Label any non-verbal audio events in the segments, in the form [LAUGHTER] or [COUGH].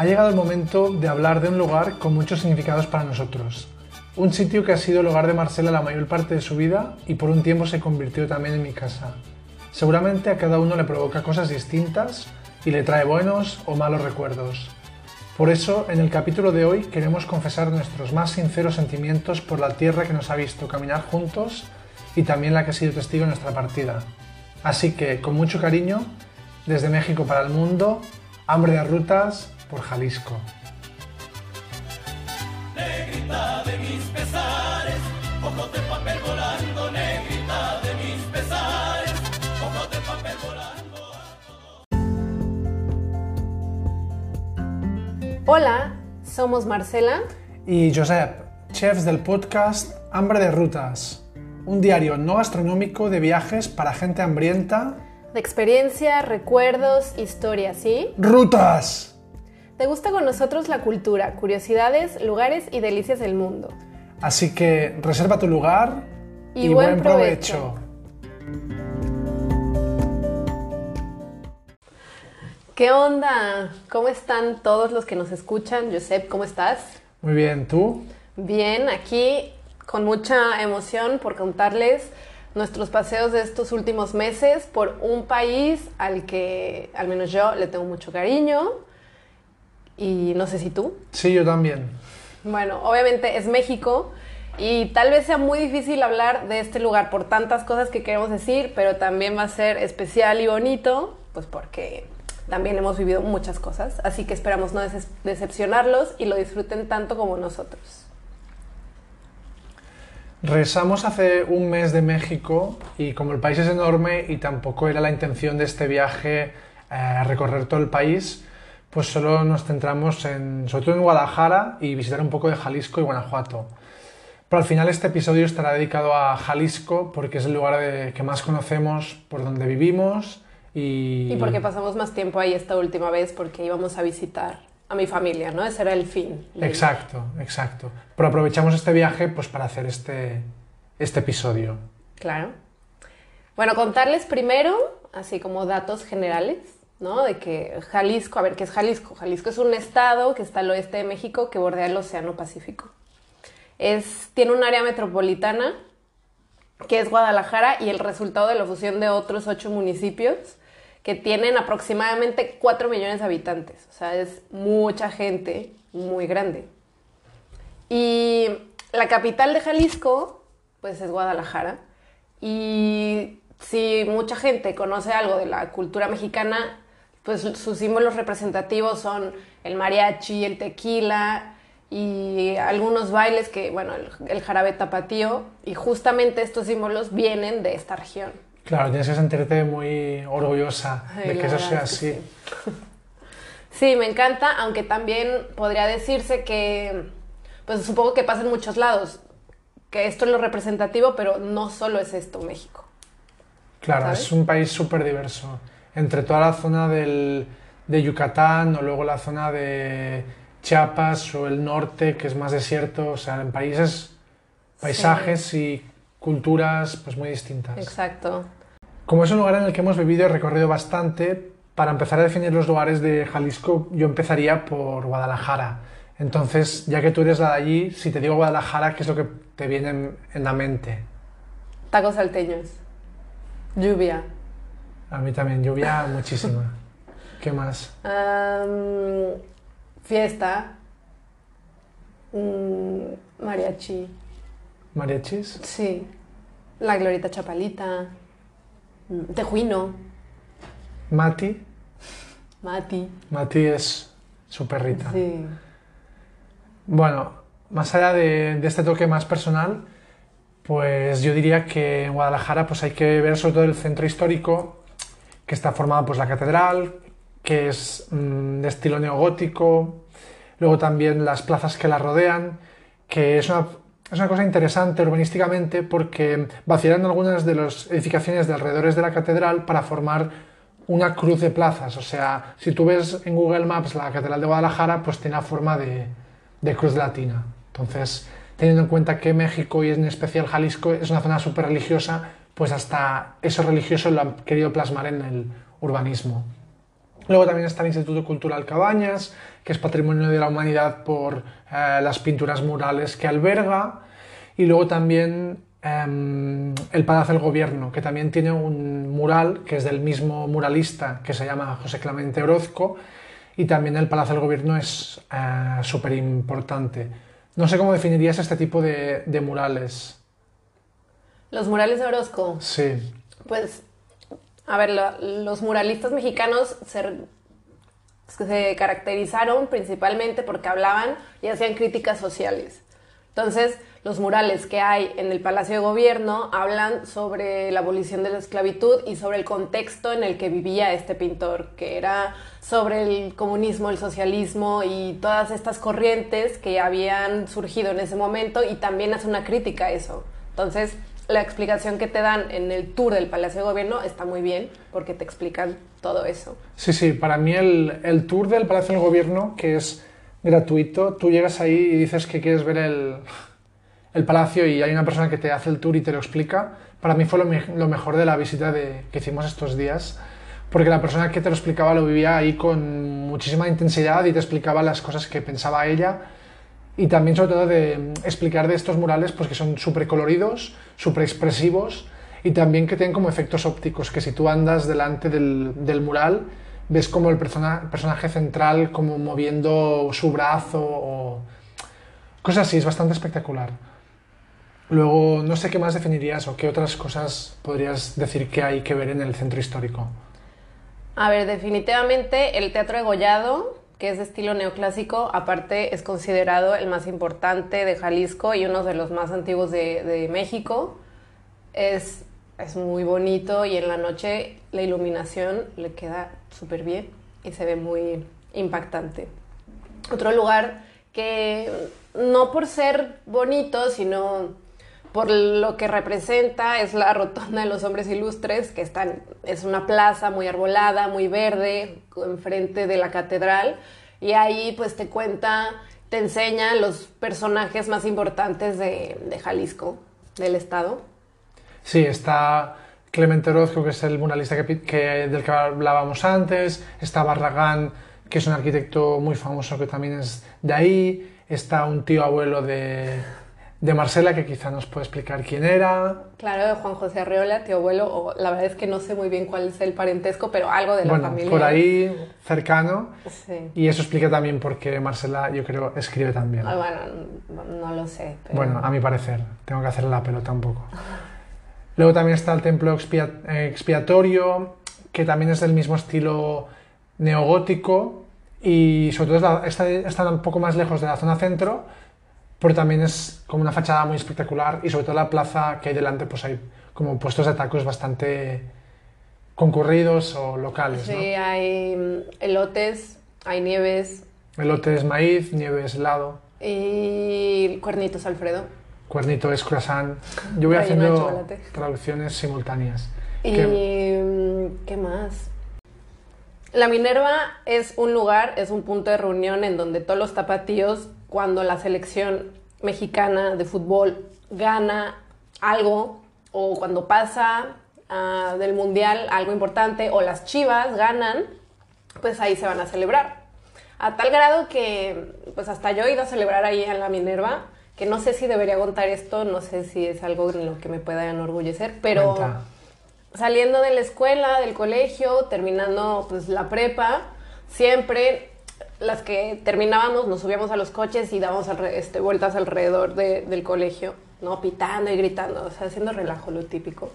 Ha llegado el momento de hablar de un lugar con muchos significados para nosotros. Un sitio que ha sido el hogar de Marcela la mayor parte de su vida y por un tiempo se convirtió también en mi casa. Seguramente a cada uno le provoca cosas distintas y le trae buenos o malos recuerdos. Por eso, en el capítulo de hoy queremos confesar nuestros más sinceros sentimientos por la tierra que nos ha visto caminar juntos y también la que ha sido testigo de nuestra partida. Así que, con mucho cariño, desde México para el mundo, hambre de rutas por Jalisco. Negrita de mis pesares, ojos de papel volando, negrita de mis pesares, ojos de papel volando. Hola, somos Marcela Y Josep, chefs del podcast Hambre de Rutas, un diario no gastronómico de viajes para gente hambrienta. de experiencia, recuerdos, historias, ¿sí? ¡Rutas! ¿Te gusta con nosotros la cultura, curiosidades, lugares y delicias del mundo? Así que reserva tu lugar Y buen provecho. ¿Qué onda? ¿Cómo están todos los que nos escuchan? Josep, ¿cómo estás? Muy bien, ¿tú? Bien, aquí con mucha emoción por contarles nuestros paseos de estos últimos meses por un país al que al menos yo le tengo mucho cariño y no sé si tú. Sí, yo también. Bueno, obviamente es México y tal vez sea muy difícil hablar de este lugar por tantas cosas que queremos decir, pero también va a ser especial y bonito, pues porque también hemos vivido muchas cosas, así que esperamos no decepcionarlos y lo disfruten tanto como nosotros. Regresamos hace un mes de México y como el país es enorme y tampoco era la intención de este viaje eh, recorrer todo el país, pues solo nos centramos en, sobre todo en Guadalajara y visitar un poco de Jalisco y Guanajuato. Pero al final este episodio estará dedicado a Jalisco porque es el lugar de- que más conocemos, por donde vivimos y... Y porque pasamos más tiempo ahí esta última vez porque íbamos a visitar a mi familia, ¿no? Ese era el fin. Exacto, exacto. Pero aprovechamos este viaje pues para hacer este, este episodio. Claro. Bueno, contarles primero, así como datos generales, ¿no? De que Jalisco, a ver, ¿qué es Jalisco? Jalisco es un estado que está al oeste de México que bordea el Océano Pacífico. Es, tiene un área metropolitana que es Guadalajara y el resultado de la fusión de otros ocho municipios que tienen aproximadamente 4 millones de habitantes. O sea, es mucha gente, muy grande. Y la capital de Jalisco, pues es Guadalajara. Y si mucha gente conoce algo de la cultura mexicana, pues sus símbolos representativos son el mariachi, el tequila y algunos bailes que, bueno, el, el jarabe tapatío. Y justamente estos símbolos vienen de esta región. Claro, tienes que sentirte muy orgullosa Ay, de que eso sea así. Sí, me encanta, aunque también podría decirse que, pues supongo que pasa en muchos lados, que esto es lo representativo, pero no solo es esto México. Claro, ¿sabes? es un país súper diverso. Entre toda la zona del, de Yucatán o luego la zona de Chiapas o el norte, que es más desierto, o sea, en países, paisajes y culturas pues muy distintas. Exacto. Como es un lugar en el que hemos vivido y recorrido bastante, para empezar a definir los lugares de Jalisco, yo empezaría por Guadalajara. Entonces, ya que tú eres la de allí, si te digo Guadalajara, ¿qué es lo que te viene en, en la mente? Tacos salteños. Lluvia. A mí también, lluvia muchísima. ¿Qué más? Fiesta. Mm, mariachi. ¿Mariachis? Sí. La glorieta chapalita. Tejuino. Mati. Mati. Mati es su perrita. Sí. Bueno, más allá de, de este toque más personal, pues yo diría que en Guadalajara pues hay que ver sobre todo el centro histórico, que está formado pues la catedral, que es mm, de estilo neogótico, luego también las plazas que la rodean, que es una, es una cosa interesante urbanísticamente porque vaciaron algunas de las edificaciones de alrededores de la catedral para formar una cruz de plazas. O sea, si tú ves en Google Maps la catedral de Guadalajara, pues tiene la forma de, de cruz latina. Entonces, teniendo en cuenta que México y en especial Jalisco es una zona súper religiosa, pues hasta eso religioso lo han querido plasmar en el urbanismo. Luego también está el Instituto Cultural Cabañas, que es Patrimonio de la Humanidad por eh, las pinturas murales que alberga. Y luego también em, el Palacio del Gobierno, que también tiene un mural que es del mismo muralista que se llama José Clemente Orozco. Y también el Palacio del Gobierno es súper importante. No sé cómo definirías este tipo de murales. Los murales de Orozco. Sí. Pues, a ver, lo- los muralistas mexicanos se, se caracterizaron principalmente porque hablaban y hacían críticas sociales. Entonces, los murales que hay en el Palacio de Gobierno hablan sobre la abolición de la esclavitud y sobre el contexto en el que vivía este pintor, que era sobre el comunismo, el socialismo y todas estas corrientes que habían surgido en ese momento y también hace una crítica a eso. Entonces, la explicación que te dan en el tour del Palacio de Gobierno está muy bien porque te explican todo eso. Sí, sí, para mí el, el tour del Palacio del Gobierno, que es gratuito, tú llegas ahí y dices que quieres ver el, el palacio y hay una persona que te hace el tour y te lo explica. Para mí fue lo, me- lo mejor de la visita que hicimos estos días, porque la persona que te lo explicaba lo vivía ahí con muchísima intensidad y te explicaba las cosas que pensaba ella y también sobre todo de mm, explicar de estos murales pues que son súper coloridos, súper expresivos y también que tienen como efectos ópticos, que si tú andas delante del, mural ves como el persona- personaje central como moviendo su brazo o cosas así, es bastante espectacular. Luego, no sé qué más definirías o qué otras cosas podrías decir que hay que ver en el centro histórico. A ver, definitivamente el Teatro de Gollado, que es de estilo neoclásico, aparte es considerado el más importante de Jalisco y uno de los más antiguos de, México. Es, es muy bonito y en la noche la iluminación le queda súper bien y se ve muy impactante. Otro lugar que no por ser bonito, sino por lo que representa es la Rotonda de los Hombres Ilustres, que están, es una plaza muy arbolada, muy verde, enfrente de la catedral, y ahí pues te cuenta, te enseña los personajes más importantes de, Jalisco, del estado. Sí, está Clemente Orozco, que es el muralista que- del que hablábamos antes, está Barragán, que es un arquitecto muy famoso que también es de ahí, está un tío abuelo de, de Marcela, que quizá nos puede explicar quién era. Claro, de Juan José Arreola, tío abuelo, o la verdad es que no sé muy bien cuál es el parentesco, pero algo de la bueno, familia. por ahí, cercano, Sí. y eso explica también por qué Marcela, yo creo, escribe también. Ah, bueno, no, no lo sé. Pero... Bueno, a mi parecer, tengo que hacer la pelota un poco. Luego también está el templo expia- expiatorio, que también es del mismo estilo neogótico y sobre todo está un poco más lejos de la zona centro, pero también es como una fachada muy espectacular y sobre todo la plaza que hay delante, pues hay como puestos de tacos bastante concurridos o locales, Sí, hay mm, elotes, hay nieves ¿no? Elote es maíz, nieve es helado, y cuernitos Alfredo. cuernito es croissant. Yo voy haciendo traducciones simultáneas. ¿Y Que- mm, qué más? La Minerva es un lugar, es un punto de reunión en donde todos los tapatíos, cuando la selección mexicana de fútbol gana algo, o cuando pasa ah, del mundial algo importante, o las chivas ganan, pues ahí se van a celebrar. A tal grado que, pues hasta yo he ido a celebrar ahí en la Minerva, que no sé si debería contar esto, no sé si es algo en lo que me pueda enorgullecer, pero Cuenta. saliendo de la escuela, del colegio, terminando pues la prepa, siempre las que terminábamos nos subíamos a los coches y dábamos este, vueltas alrededor de- del colegio, ¿no? Pitando y gritando, haciendo relajo, lo típico.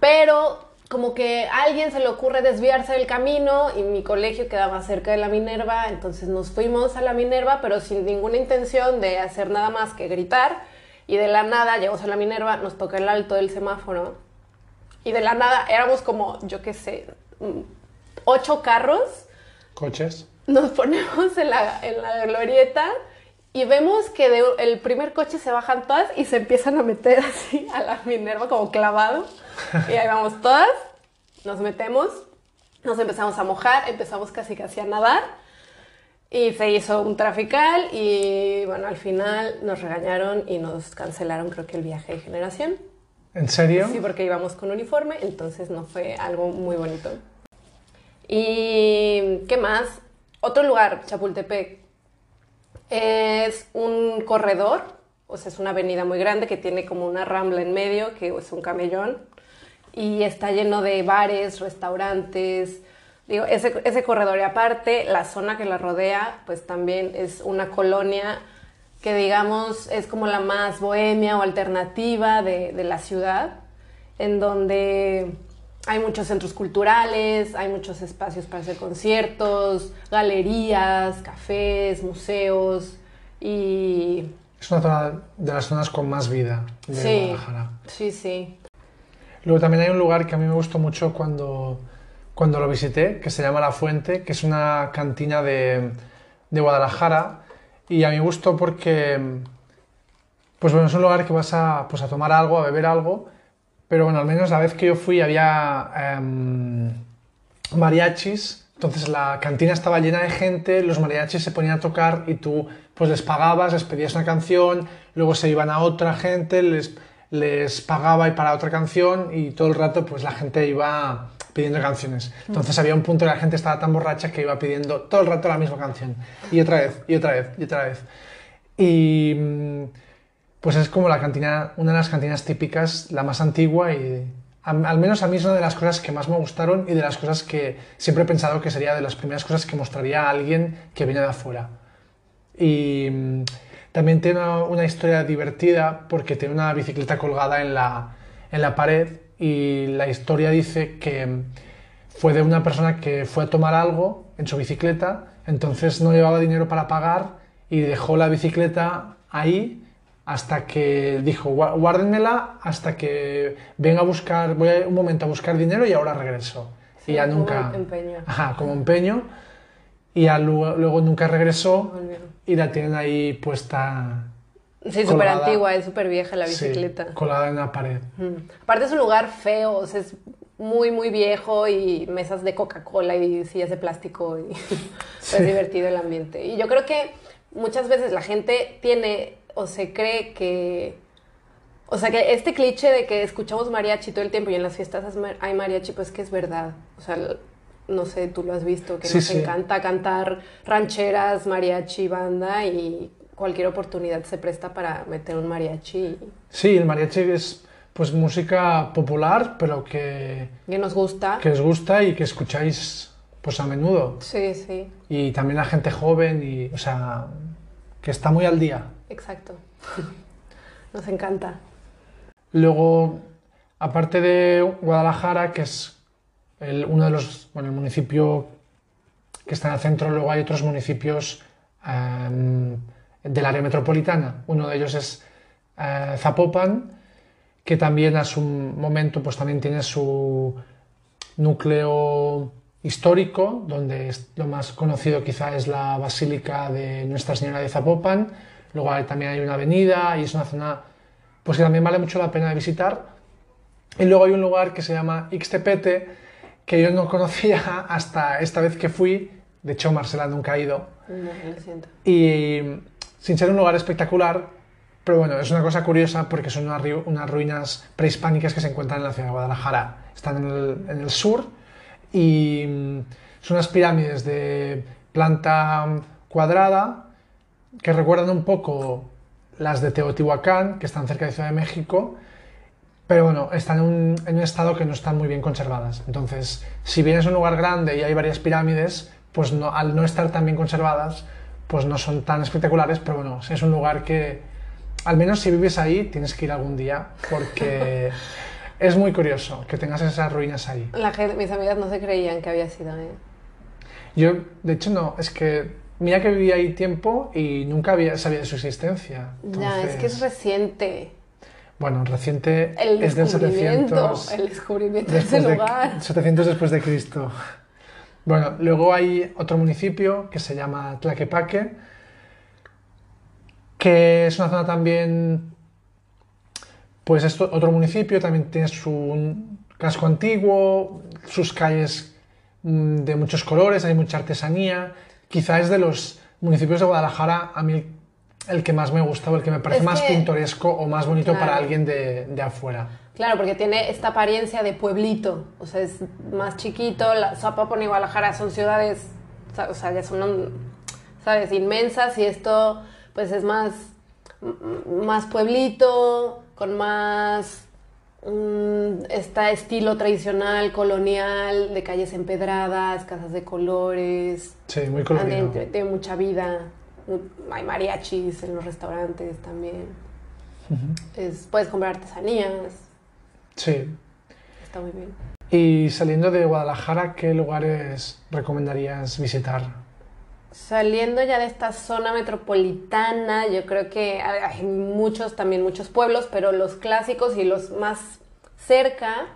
Pero como que a alguien se le ocurre desviarse del camino y mi colegio quedaba cerca de la Minerva, entonces nos fuimos a la Minerva, pero sin ninguna intención de hacer nada más que gritar. Y de la nada llegamos a la Minerva, nos toca el alto del semáforo y de la nada éramos como, yo qué sé, mm, ocho carros. Coches. Nos ponemos en la, en la glorieta y vemos que el primer coche se bajan todas y se empiezan a meter así a la Minerva como clavado. Y ahí vamos todas, nos metemos, nos empezamos a mojar, empezamos casi casi a nadar. Y se hizo un trafical y bueno, al final nos regañaron y nos cancelaron creo que el viaje de generación. ¿En serio? Sí, porque íbamos con uniforme, entonces no fue algo muy bonito. ¿Y qué más? Otro lugar, Chapultepec, es un corredor, o sea, es una avenida muy grande que tiene como una rambla en medio, que es un camellón, y está lleno de bares, restaurantes, digo, ese, ese corredor y aparte la zona que la rodea, pues también es una colonia que digamos es como la más bohemia o alternativa de, de la ciudad, en donde hay muchos centros culturales, hay muchos espacios para hacer conciertos, galerías, cafés, museos y... Es una zona de las zonas con más vida de Sí, Guadalajara. sí, sí. Luego también hay un lugar que a mí me gustó mucho cuando, cuando lo visité, que se llama La Fuente, que es una cantina de, de Guadalajara. Y a mí me gustó porque, pues bueno, es un lugar que vas a, pues a tomar algo, a beber algo, pero bueno, al menos la vez que yo fui había em, mariachis, entonces la cantina estaba llena de gente, los mariachis se ponían a tocar y tú pues les pagabas, les pedías una canción, luego se iban a otra gente, les, les pagaba y para otra canción y todo el rato pues la gente iba pidiendo canciones. Entonces había un punto en que la gente estaba tan borracha que iba pidiendo todo el rato la misma canción y otra vez, y otra vez, y otra vez. Y mm, pues es como la cantina, una de las cantinas típicas, la más antigua y al, menos a mí es una de las cosas que más me gustaron y de las cosas que siempre he pensado que sería de las primeras cosas que mostraría a alguien que viene de afuera. Y mm, también tiene una, una historia divertida porque tiene una bicicleta colgada en la, en la pared y la historia dice que mm, fue de una persona que fue a tomar algo en su bicicleta, entonces no llevaba dinero para pagar y dejó la bicicleta ahí hasta que dijo, "Gua- guárdenmela hasta que venga a buscar, voy a un momento a buscar dinero y ahora regreso. Sí, y ya como nunca... empeño. Ajá, como empeño. Y ya luego, luego nunca regresó Volvió. y la tienen ahí puesta... Sí, súper antigua, es súper vieja la sí, bicicleta. colgada en la pared. Mm. Aparte es un lugar feo, o sea, es muy, muy viejo y mesas de Coca-Cola y sillas de plástico y [LAUGHS] Sí. es divertido el ambiente. Y yo creo que muchas veces la gente tiene o se cree que... O sea, que este cliché de que escuchamos mariachi todo el tiempo y en las fiestas hay mariachi, pues que es verdad. O sea, no sé, tú lo has visto, que Sí, nos sí. encanta cantar rancheras, mariachi, banda y cualquier oportunidad se presta para meter un mariachi Sí, el mariachi es pues música popular, pero que, que nos gusta. que os gusta y que escucháis pues a menudo. Sí, sí, Y también la gente joven y, o sea, que está muy al día. Exacto. [LAUGHS] Nos encanta. Luego, aparte de Guadalajara, que es el- uno de los, bueno, el municipio que está en el centro, luego hay otros municipios del área metropolitana. Uno de ellos es eh, Zapopan, que también a su momento pues también tiene su núcleo histórico, donde lo más conocido quizá es la Basílica de Nuestra Señora de Zapopan. Luego hay- también hay una avenida y es una zona pues que también vale mucho la pena de visitar. Y luego hay un lugar que se llama Ixtepete, que yo no [LAUGHS] conocía hasta esta vez que fui. De hecho, Marcela nunca ha ido. No, lo siento. Y sin ser un lugar espectacular, pero bueno, es una cosa curiosa porque son unas, unas ruinas prehispánicas que se encuentran en la ciudad de Guadalajara. Están en el, en el sur y mm, son unas pirámides de planta cuadrada que recuerdan un poco las de Teotihuacán, que están cerca de Ciudad de México, pero bueno, están en un, en un estado que no están muy bien conservadas. Entonces, si bien es un lugar grande y hay varias pirámides, pues no, al no estar tan bien conservadas, pues no son tan espectaculares, pero bueno, es un lugar que, al menos si vives ahí, tienes que ir algún día, porque [LAUGHS] es muy curioso que tengas esas ruinas ahí. La gente, mis amigas no se creían que había sido. ¿eh? Yo, de hecho, no, es que mira que viví ahí tiempo y nunca había, sabía de su existencia. Ya, es que es Entonces, reciente. Bueno, reciente El es del descubrimiento, 700. el descubrimiento de ese después de, lugar. 700 después de Cristo. Bueno, luego hay otro municipio que se llama Tlaquepaque, que es una zona también, pues es otro municipio, también tiene su casco antiguo, sus calles mm, de muchos colores, hay mucha artesanía. Quizá es de los municipios de Guadalajara, a mí el que más me gusta o el que me parece Es más que- pintoresco o más bonito Claro. para alguien de, de afuera. Claro, porque tiene esta apariencia de pueblito, o sea, es más chiquito, la Zapopan y Guadalajara son ciudades, o sea, ya son, ¿sabes?, inmensas y esto, pues, es más, más pueblito, con más, mm, está estilo tradicional, colonial, de calles empedradas, casas de colores, Sí, muy colorido. tiene, tiene mucha vida, mu- hay mariachis en los restaurantes también, es, puedes comprar artesanías, Sí. Está muy bien. Y saliendo de Guadalajara, ¿qué lugares recomendarías visitar? Saliendo ya de esta zona metropolitana, yo creo que hay muchos, también muchos pueblos, pero los clásicos y los más cerca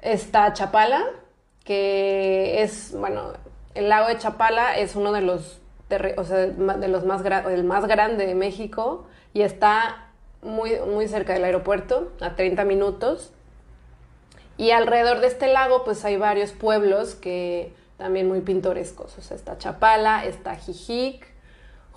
está Chapala, que es, bueno, el lago de Chapala es uno de los, terre- o sea, de los más, el más grande de México y está muy, muy cerca del aeropuerto, a 30 minutos. Y alrededor de este lago, pues hay varios pueblos que también muy pintorescos. O sea, está Chapala, está Jijic,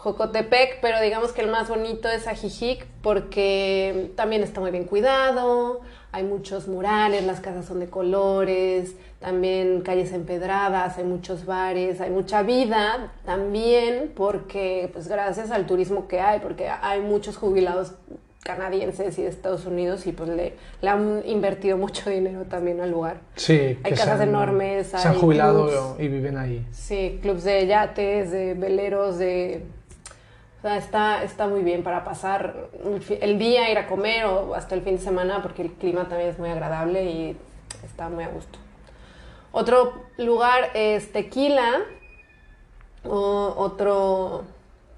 Jocotepec, pero digamos que el más bonito es Ajijic porque también está muy bien cuidado, hay muchos murales, las casas son de colores, también calles empedradas, hay muchos bares, hay mucha vida también porque, pues gracias al turismo que hay, porque hay muchos jubilados canadienses y de Estados Unidos y pues le, le han invertido mucho dinero también al lugar. Sí, Hay casas han- enormes, Se han hay jubilado clubs. y viven ahí. Sí, clubs de yates, de veleros, de... O sea, está, está muy bien para pasar el día, ir a comer o hasta el fin de semana porque el clima también es muy agradable y está muy a gusto. Otro lugar es Tequila, o otro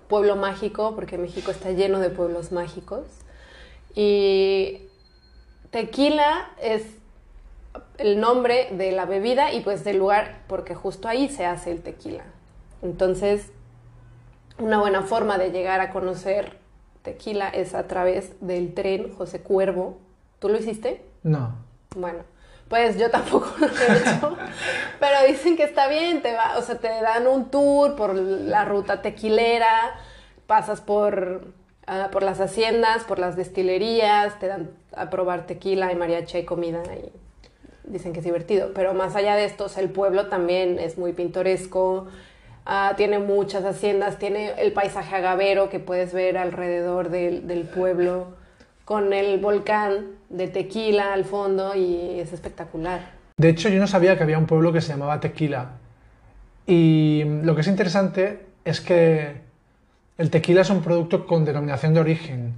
pueblo mágico, porque México está lleno de pueblos mágicos. Y Tequila es el nombre de la bebida y pues del lugar porque justo ahí se hace el tequila. Entonces, una buena forma de llegar a conocer tequila es a través del tren José Cuervo. ¿Tú lo hiciste? No. Bueno, pues yo tampoco lo he hecho, [LAUGHS] pero dicen que está bien, te va, o sea, te dan un tour por la ruta tequilera, pasas por, ah, por las haciendas, por las destilerías, te dan a probar tequila y mariachi y comida y dicen que es divertido. Pero más allá de esto, el pueblo también es muy pintoresco, ah, tiene muchas haciendas, tiene el paisaje agavero que puedes ver alrededor del, del pueblo, con el volcán de Tequila al fondo y es espectacular. De hecho, yo no sabía que había un pueblo que se llamaba Tequila. Y lo que es interesante es que el tequila es un producto con denominación de origen.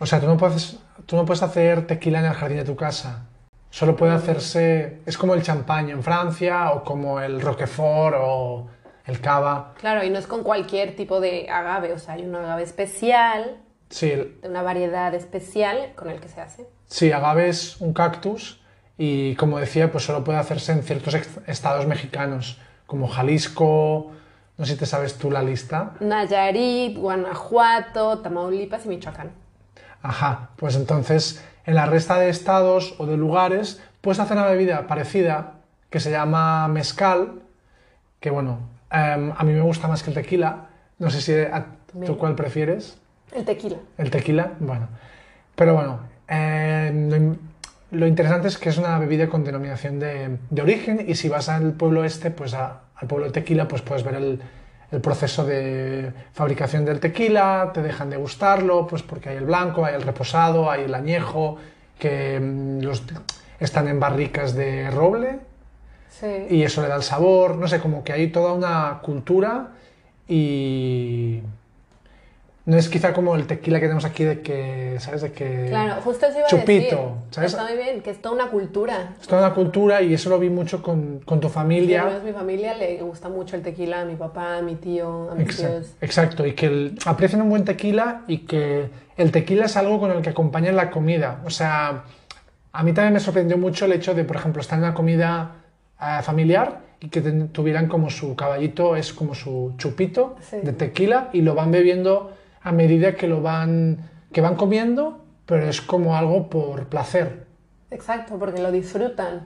O sea, tú no puedes, tú no puedes hacer tequila en el jardín de tu casa. Solo puede hacerse... Es como el champán en Francia o como el Roquefort o el cava. Claro, y no es con cualquier tipo de agave, o sea, hay un agave especial, Sí, de una variedad especial con el que se hace. Sí, agave es un cactus y como decía, pues solo puede hacerse en ciertos estados mexicanos, como Jalisco, no sé si te sabes tú la lista. Nayarit, Guanajuato, Tamaulipas y Michoacán. Ajá, pues entonces en la resta de estados o de lugares puedes hacer una bebida parecida que se llama mezcal, que bueno, em, a mí me gusta más que el tequila, no sé si a- tú cuál prefieres. El tequila. El tequila, bueno. Pero bueno, eh, lo, in- lo interesante es que es una bebida con denominación de, de origen y si vas al pueblo este, pues a- al pueblo de tequila, pues puedes ver el, el proceso de fabricación del tequila, te dejan degustarlo, pues porque hay el blanco, hay el reposado, hay el añejo, que mm, los, están en barricas de roble Sí. y eso le da el sabor, no sé, como que hay toda una cultura y no es quizá como el tequila que tenemos aquí de que, ¿sabes? De que Claro, justo eso iba a chupito, decir. ¿sabes? Está muy bien, que es toda una cultura. Es toda una cultura y eso lo vi mucho con, con tu familia. además mi familia le gusta mucho el tequila, a mi papá, a mi tío, a mis Exacto, tíos. exacto, y que el- aprecian un buen tequila y que el tequila es algo con el que acompañan la comida. O sea, a mí también me sorprendió mucho el hecho de, por ejemplo, estar en una comida eh, familiar y que ten- tuvieran como su caballito, es como su chupito Sí. de tequila y lo van bebiendo a medida que lo van, que van comiendo, pero es como algo por placer. Exacto, porque lo disfrutan.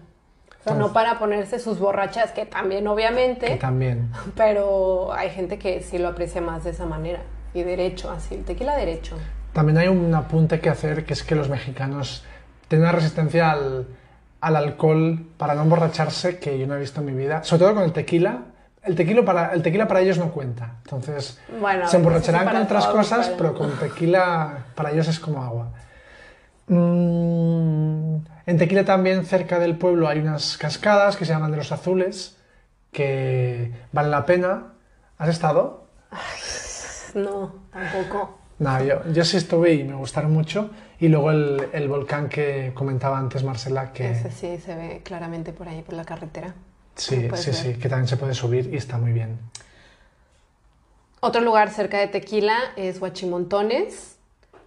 O sea, Entonces- no para ponerse sus borrachas, que también Que obviamente, también. [LAUGHS] pero hay gente que sí lo aprecia más de esa manera. y derecho, así, el tequila derecho. También hay un apunte que hacer, que es que los mexicanos tienen una resistencia al, al alcohol para no emborracharse que yo no he visto en mi vida. Sobre todo con el tequila. El tequila para, el tequila para ellos no cuenta. Entonces, Bueno, se emborracharán con otras todos, cosas, pero- pero con tequila para ellos es como agua. Mm, en Tequila también, cerca del pueblo, hay unas cascadas que se llaman de los azules, que valen la pena. ¿Has estado? No, tampoco. No, yo, yo sí estuve y me gustaron mucho. Y luego el, el volcán que comentaba antes Marcela, que Ese sí se ve claramente por ahí, por la carretera. Sí, sí, sí, que también se puede subir y está muy bien. Otro lugar cerca de Tequila es Huachimontones,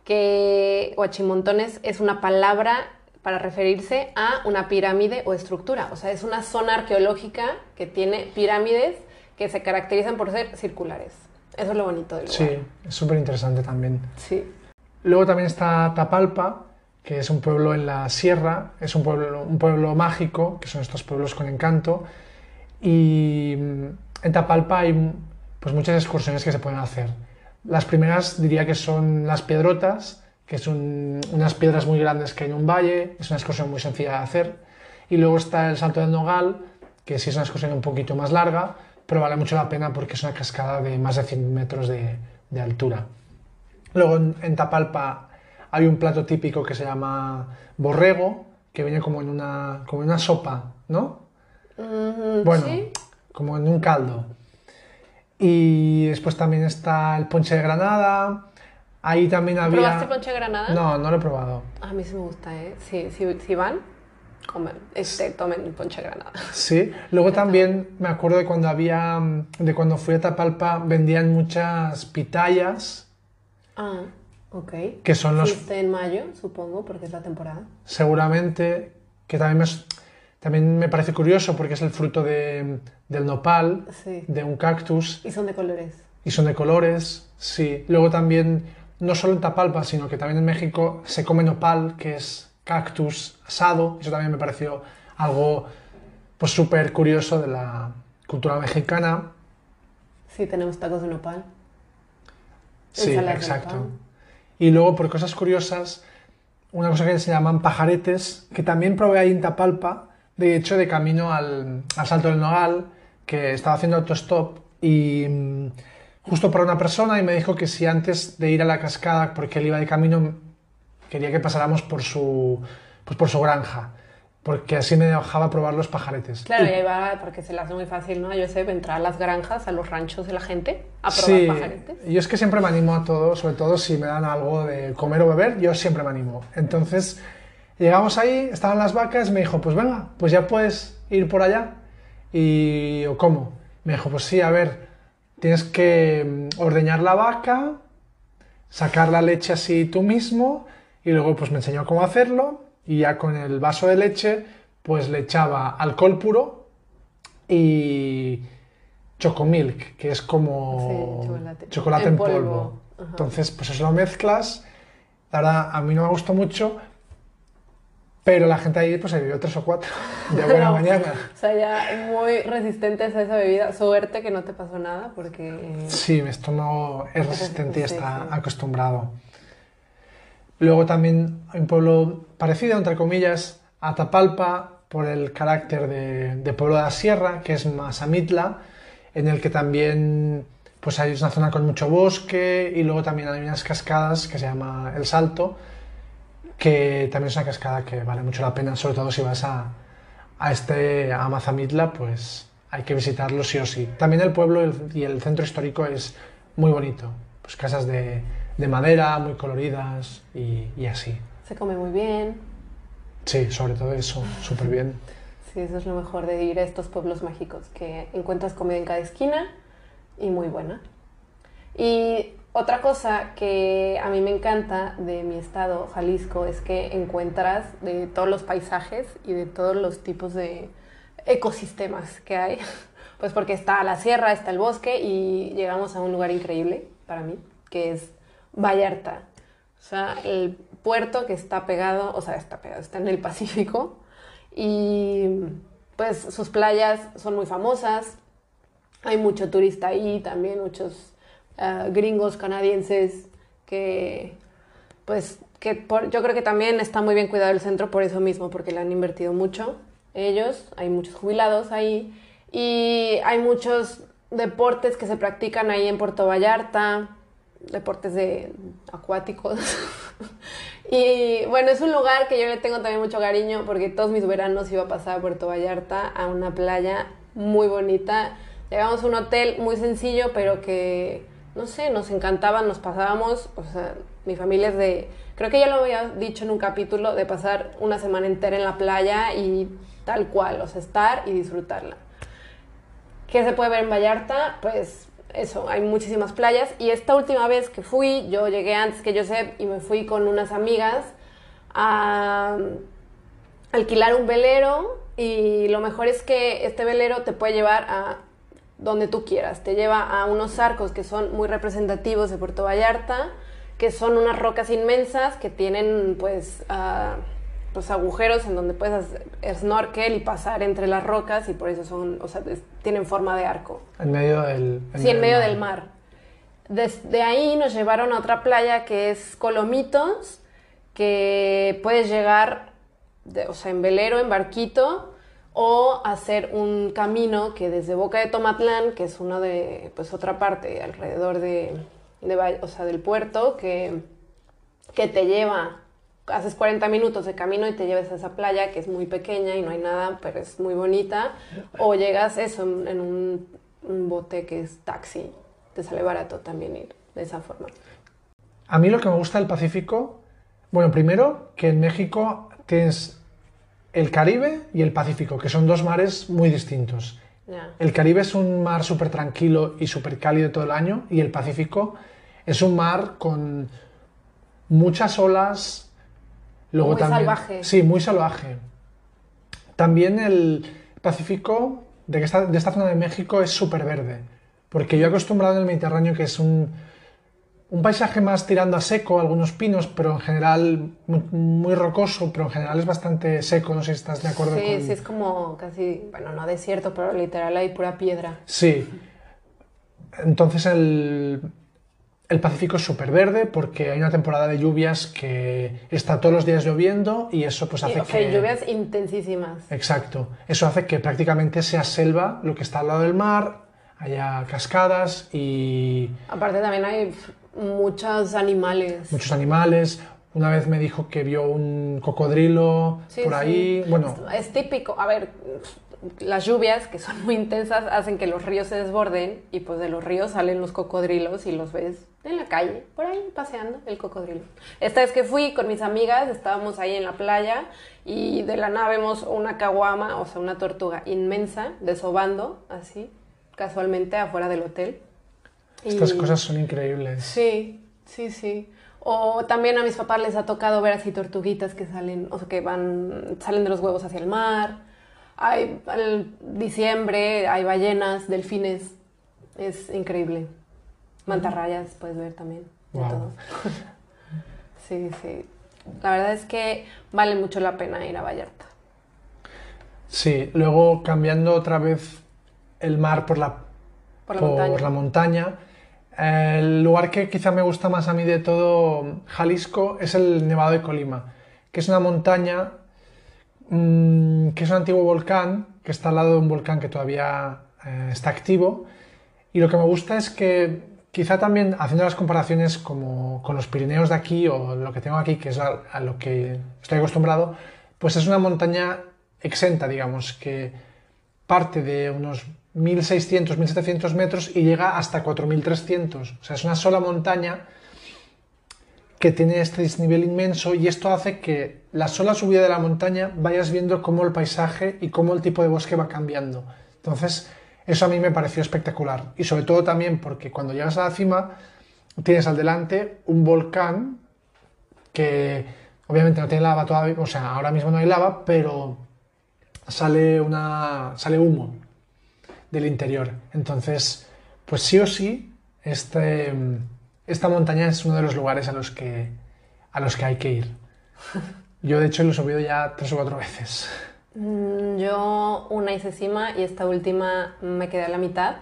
que Huachimontones es una palabra para referirse a una pirámide o estructura. O sea, es una zona arqueológica que tiene pirámides que se caracterizan por ser circulares. Eso es lo bonito del lugar. Sí, es súper interesante también. Sí. Luego también está Tapalpa, que es un pueblo en la sierra, es un pueblo, un pueblo mágico, que son estos pueblos con encanto. Y mm, en Tapalpa hay pues, muchas excursiones que se pueden hacer. Las primeras diría que son las piedrotas, que son unas piedras muy grandes que hay en un valle, es una excursión muy sencilla de hacer. Y luego está el Salto del Nogal, que sí es una excursión un poquito más larga, pero vale mucho la pena porque es una cascada de más de 100 metros de- altura. Luego en Tapalpa hay un plato típico que se llama borrego, que viene como en una, como en una sopa, ¿no? Mm, Bueno, ¿sí? como en un caldo. Y después también está el ponche de granada. Ahí también había... ¿Probaste ponche de granada? No, no lo he probado. A mí sí me gusta, ¿eh? Sí, sí, si van, comen, este, tomen ponche de granada. Sí. Luego también me acuerdo de cuando había... De cuando fui a Tapalpa vendían muchas pitayas, Ah, ok. que son los Fuiste en mayo, supongo, porque es la temporada. seguramente, que también me, también me parece curioso porque es el fruto de- del nopal, Sí. de un cactus, Y son de colores. y son de colores, sí. Luego también, no solo en Tapalpa, sino que también en México se come nopal, que es cactus asado, eso también me pareció algo pues súper curioso de la cultura mexicana. Sí, tenemos tacos de nopal. Sí, de exacto. nopal. Y luego, por cosas curiosas, una cosa que se llaman pajaretes, que también probé ahí en Tapalpa, de hecho, de camino al, al Salto del Nogal, que estaba haciendo autostop y mm, justo para una persona y me dijo que si antes de ir a la cascada, porque él iba de camino, quería que pasáramos por su, pues por su granja, porque así me dejaba probar los pajaretes. Claro, Y- ahí va, porque se le hace muy fácil, ¿no? Yo sé, entrar a las granjas, a los ranchos de la gente, a probar Sí, pajaretes. yo es que siempre me animo a todo, sobre todo si me dan algo de comer o beber, yo siempre me animo. Entonces, llegamos ahí, estaban las vacas, me dijo, pues venga, pues ya puedes ir por allá. Y yo, ¿cómo? Me dijo, pues sí, a ver, tienes que mm, ordeñar la vaca, sacar la leche así tú mismo, y luego pues me enseñó cómo hacerlo, y ya con el vaso de leche, pues le echaba alcohol puro y chocomilk, que es como Sí, chocolate. chocolate En en polvo. Entonces, pues eso lo mezclas. La verdad, a mí no me gustó mucho, pero la gente ahí pues se bebió tres o cuatro de [LAUGHS] buena No. mañana. O sea, ya muy resistentes a esa bebida. Suerte que no te pasó nada, porque... Sí, mi estómago es resistente y está acostumbrado. Luego también hay un pueblo parecido, entre comillas, a Tapalpa, por el carácter de, pueblo de la sierra, que es Mazamitla, en el que también pues hay una zona con mucho bosque y luego también hay unas cascadas que se llama El Salto, que también es una cascada que vale mucho la pena, sobre todo si vas a, a este a Mazamitla, pues hay que visitarlo sí o sí. También el pueblo y el centro histórico es muy bonito, pues casas de, de madera muy coloridas y, y así. Se come muy bien. Sí, sobre todo eso, súper bien. [LAUGHS] Sí, eso es lo mejor de ir a estos pueblos mágicos, que encuentras comida en cada esquina y muy buena. Y otra cosa que a mí me encanta de mi estado, Jalisco, es que encuentras de todos los paisajes y de todos los tipos de ecosistemas que hay. [LAUGHS] Pues porque está la sierra, está el bosque y llegamos a un lugar increíble para mí, que es Vallarta. O sea, el puerto que está pegado, o sea, está pegado, está en el Pacífico y pues sus playas son muy famosas. Hay mucho turista ahí, también muchos ah, gringos, canadienses, que pues que por- yo creo que también está muy bien cuidado el centro por eso mismo, porque le han invertido mucho ellos, hay muchos jubilados ahí y hay muchos deportes que se practican ahí en Puerto Vallarta, deportes de acuáticos. [LAUGHS] y bueno, es un lugar que yo le tengo también mucho cariño porque todos mis veranos iba a pasar a Puerto Vallarta, a una playa muy bonita. Llegamos a un hotel muy sencillo, pero que, no sé, nos encantaba, nos pasábamos, o sea, mi familia es de, creo que ya lo había dicho en un capítulo, de pasar una semana entera en la playa y tal cual, o sea, estar y disfrutarla. ¿Qué se puede ver en Vallarta? Pues eso, hay muchísimas playas. Y esta última vez que fui, yo llegué antes que Josep y me fui con unas amigas a alquilar un velero. Y lo mejor es que este velero te puede llevar a donde tú quieras. Te lleva a unos arcos que son muy representativos de Puerto Vallarta, que son unas rocas inmensas que tienen pues... ah, pues agujeros en donde puedes hacer snorkel y pasar entre las rocas y por eso son, o sea, es- tienen forma de arco. En medio del... Sí, en medio del mar. Desde ahí nos llevaron a otra playa que es Colomitos, que puedes llegar, de- o sea, en velero, en barquito, o hacer un camino que desde Boca de Tomatlán, que es una de, pues otra parte alrededor de, de o sea, del puerto, que, que te lleva, haces 40 minutos de camino y te llevas a esa playa que es muy pequeña y no hay nada, pero es muy bonita, o llegas eso en, en un, un bote que es taxi, te sale barato también ir de esa forma. A mí lo que me gusta del Pacífico, bueno, primero que en México tienes el Caribe y el Pacífico, que son dos mares muy distintos. El Caribe es un mar súper tranquilo y súper cálido todo el año y el Pacífico es un mar con muchas olas. Luego Muy también, salvaje. Sí, muy salvaje. También el Pacífico de, esta, de esta zona de México es súper verde, porque yo he acostumbrado en el Mediterráneo que es un, un paisaje más tirando a seco, algunos pinos, pero en general muy, muy rocoso, pero en general es bastante seco, no sé si estás de acuerdo Sí, con... sí, es como casi, bueno, no desierto, pero literal hay pura piedra. Sí. Entonces el, el Pacífico es súper verde porque hay una temporada de lluvias que está todos los días lloviendo y eso pues Y, hace o sea, que... lluvias intensísimas. Exacto. Eso hace que prácticamente sea selva lo que está al lado del mar, haya cascadas y Aparte también hay muchos animales. muchos animales. Una vez me dijo que vio un cocodrilo Sí, por sí. ahí. Bueno, Es típico, a ver, las lluvias que son muy intensas hacen que los ríos se desborden y pues de los ríos salen los cocodrilos y los ves en la calle, por ahí paseando el cocodrilo. Esta vez que fui con mis amigas, estábamos ahí en la playa y de la nada vemos una caguama, o sea, una tortuga inmensa desobando así, casualmente afuera del hotel. estas Y- cosas son increíbles. Sí, sí, sí. O también a mis papás les ha tocado ver así tortuguitas que salen, o sea, que van, salen de los huevos hacia el mar. Hay, al diciembre hay ballenas, delfines. Es increíble. Mantarrayas puedes ver también. De todo. [LAUGHS] sí, sí. La verdad es que vale mucho la pena ir a Vallarta. Sí, luego cambiando otra vez el mar por la, Por la montaña. montaña, El lugar que quizá me gusta más a mí de todo Jalisco es el Nevado de Colima, que es una montaña mm, que es un antiguo volcán, que está al lado de un volcán que todavía eh, está activo. Y lo que me gusta es que quizá también haciendo las comparaciones como con los Pirineos de aquí o lo que tengo aquí, que es a, a lo que estoy acostumbrado, pues es una montaña exenta, digamos, que parte de unos 1600, 1700 metros y llega hasta 4300. O sea, es una sola montaña que tiene este desnivel inmenso y esto hace que la sola subida de la montaña vayas viendo cómo el paisaje y cómo el tipo de bosque va cambiando. Entonces, eso a mí me pareció espectacular. Y sobre todo también porque cuando llegas a la cima tienes al delante un volcán que obviamente no tiene lava todavía, o sea, ahora mismo no hay lava, pero sale, una, sale humo del interior. Entonces, pues sí o sí, este, esta montaña es uno de los lugares a los que, a los que hay que ir. [LAUGHS] Yo, de hecho, lo he subido ya tres o cuatro veces. Mm, Yo una hice cima y esta última me quedé a la mitad.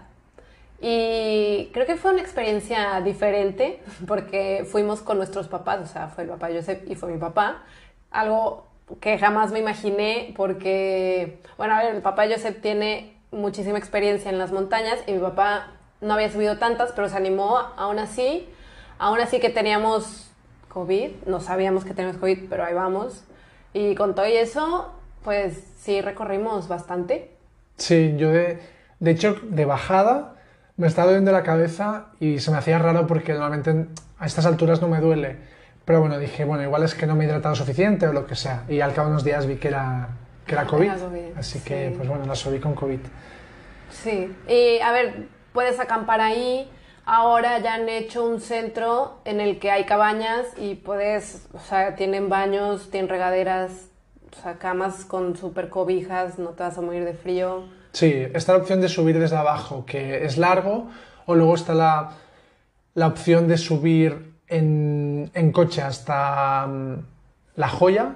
Y creo que fue una experiencia diferente [LAUGHS] porque fuimos con nuestros papás, o sea, fue el papá Joseph y fue mi papá. Algo que jamás me imaginé porque, bueno, a ver, el papá Joseph tiene muchísima experiencia en las montañas y mi papá no había subido tantas, pero se animó aún así. Aún así que teníamos COVID, no sabíamos que teníamos COVID, pero ahí vamos. Y con todo y eso, pues sí recorrimos bastante. Sí, yo de, de hecho, de bajada me estaba doliendo la cabeza y se me hacía raro porque normalmente a estas alturas no me duele. Pero bueno, dije, bueno, igual es que no me he hidratado suficiente o lo que sea. Y al cabo de unos días vi que era, que era COVID. Era COVID, Así que, pues bueno, la subí con COVID. Sí, y a ver, puedes acampar ahí. Ahora ya han hecho un centro en el que hay cabañas y puedes, o sea, tienen baños, tienen regaderas, o sea, camas con super cobijas, no te vas a morir de frío. Sí, está la opción de subir desde abajo, que es largo, o luego está la, la opción de subir en, en coche hasta mm, La Joya,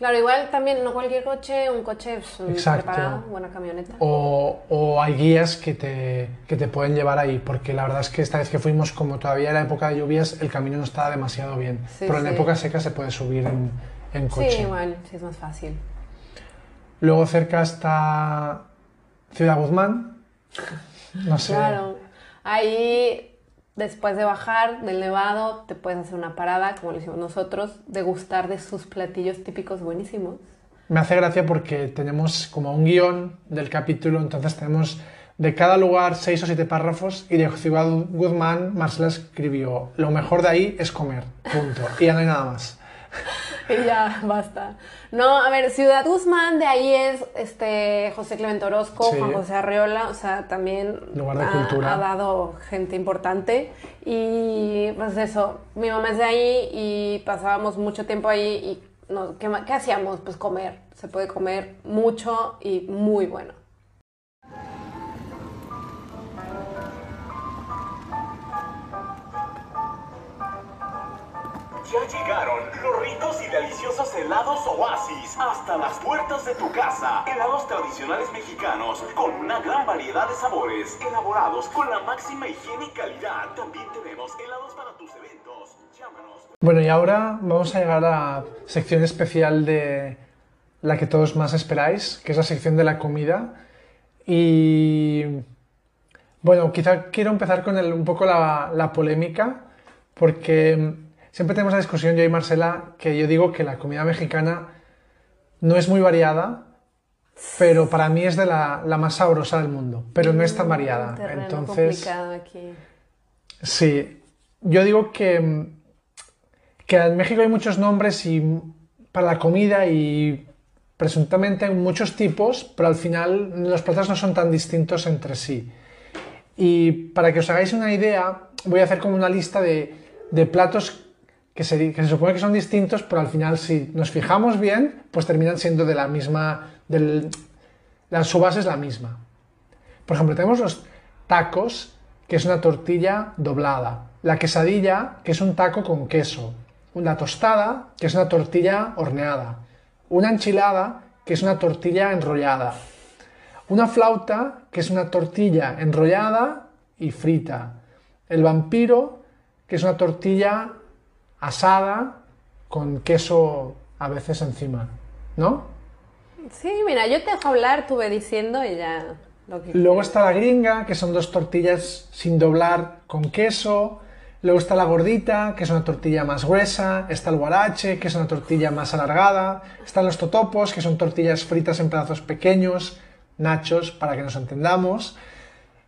Claro, igual también no cualquier coche, un coche pues, Exacto. preparado, buena camioneta. o, o hay guías que te, que te pueden llevar ahí, porque la verdad es que esta vez que fuimos, como todavía era época de lluvias, el camino no estaba demasiado bien, Sí, pero en sí. época seca se puede subir en, en coche. Sí, igual, sí es más fácil. Luego cerca está Ciudad Guzmán, no sé, Claro. Ahí, después de bajar del nevado, te puedes hacer una parada, como lo hicimos nosotros, degustar de sus platillos típicos buenísimos. Me hace gracia porque tenemos como un guion del capítulo, entonces tenemos de cada lugar seis o siete párrafos y de Ciudad Guzmán Marcela escribió, lo mejor de ahí es comer, punto. Y ya no hay nada más. [LAUGHS] Y ya, basta. No, a ver, Ciudad Guzmán, de ahí es este José Clemente Orozco, Sí. Juan José Arreola, o sea, también Lugar de ha, cultura. ha dado gente importante. Y pues eso, mi mamá es de ahí y pasábamos mucho tiempo ahí y no, ¿qué, ma- qué hacíamos? Pues comer. Se puede comer mucho y muy bueno. Ya llegaron los ricos y deliciosos helados Oasis hasta las puertas de tu casa. Helados tradicionales mexicanos con una gran variedad de sabores, elaborados con la máxima higiene y calidad. También tenemos helados para tus eventos. Llámanos. Bueno, y ahora vamos a llegar a la sección especial de la que todos más esperáis, que es la sección de la comida. Y bueno, quizá quiero empezar con el- un poco la, la polémica, porque siempre tenemos la discusión, yo y Marcela, que yo digo que la comida mexicana no es muy variada, pero para mí es de la, la más sabrosa del mundo, pero no es tan variada. Un terreno Entonces, complicado aquí. Sí, yo digo que, mm, que en México hay muchos nombres y, mm, para la comida y presuntamente hay muchos tipos, pero al final los platos no son tan distintos entre sí. Y para que os hagáis una idea, voy a hacer como una lista de, de platos que se, supone que son distintos, pero al final si nos fijamos bien, pues terminan siendo de la misma, la, su base es la misma. Por ejemplo, tenemos los tacos, que es una tortilla doblada. La quesadilla, que es un taco con queso. La tostada, que es una tortilla horneada. Una enchilada, que es una tortilla enrollada. Una flauta, que es una tortilla enrollada y frita. El vampiro, que es una tortilla asada con queso a veces encima. ¿No? Sí, mira, yo te dejo hablar, tú ve diciendo y ya lo que Luego está la gringa, que son dos tortillas sin doblar con queso. Luego está la gordita, que es una tortilla más gruesa. Está el guarache, que es una tortilla más alargada. Están los totopos, que son tortillas fritas en pedazos pequeños, nachos, para que nos entendamos.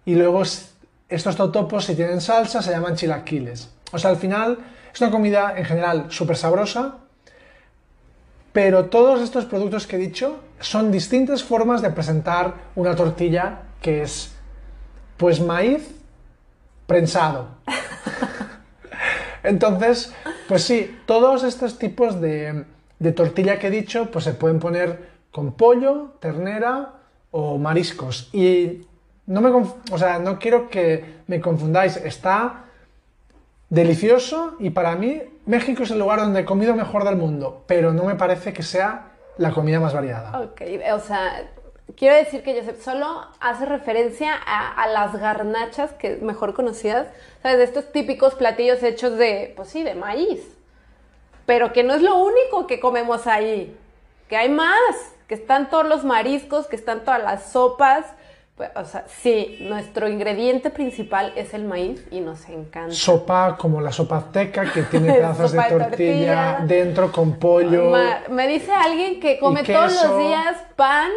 Y luego es- estos totopos, si tienen salsa, se llaman chilaquiles. O sea, al final es una comida en general súper sabrosa, pero todos estos productos que he dicho son distintas formas de presentar una tortilla que es, pues, maíz prensado. [LAUGHS] Entonces, pues sí, todos estos tipos de, de tortilla que he dicho, pues se pueden poner con pollo, ternera o mariscos. Y no me, o sea, no quiero que me confundáis. Está delicioso y para mí México es el lugar donde he comido mejor del mundo, pero no me parece que sea la comida más variada. Ok, o sea, quiero decir que Josep solo hace referencia a, las garnachas, que mejor conocidas, ¿sabes? De estos típicos platillos hechos de, pues sí, de maíz. Pero que no es lo único que comemos ahí, que hay más, que están todos los mariscos, que están todas las sopas. O sea, sí, nuestro ingrediente principal es el maíz y nos encanta. Sopa como la sopa azteca, que [LAUGHS] tiene pedazos de tortilla, tortilla. dentro con pollo. Ma- me dice alguien que come todos los días pan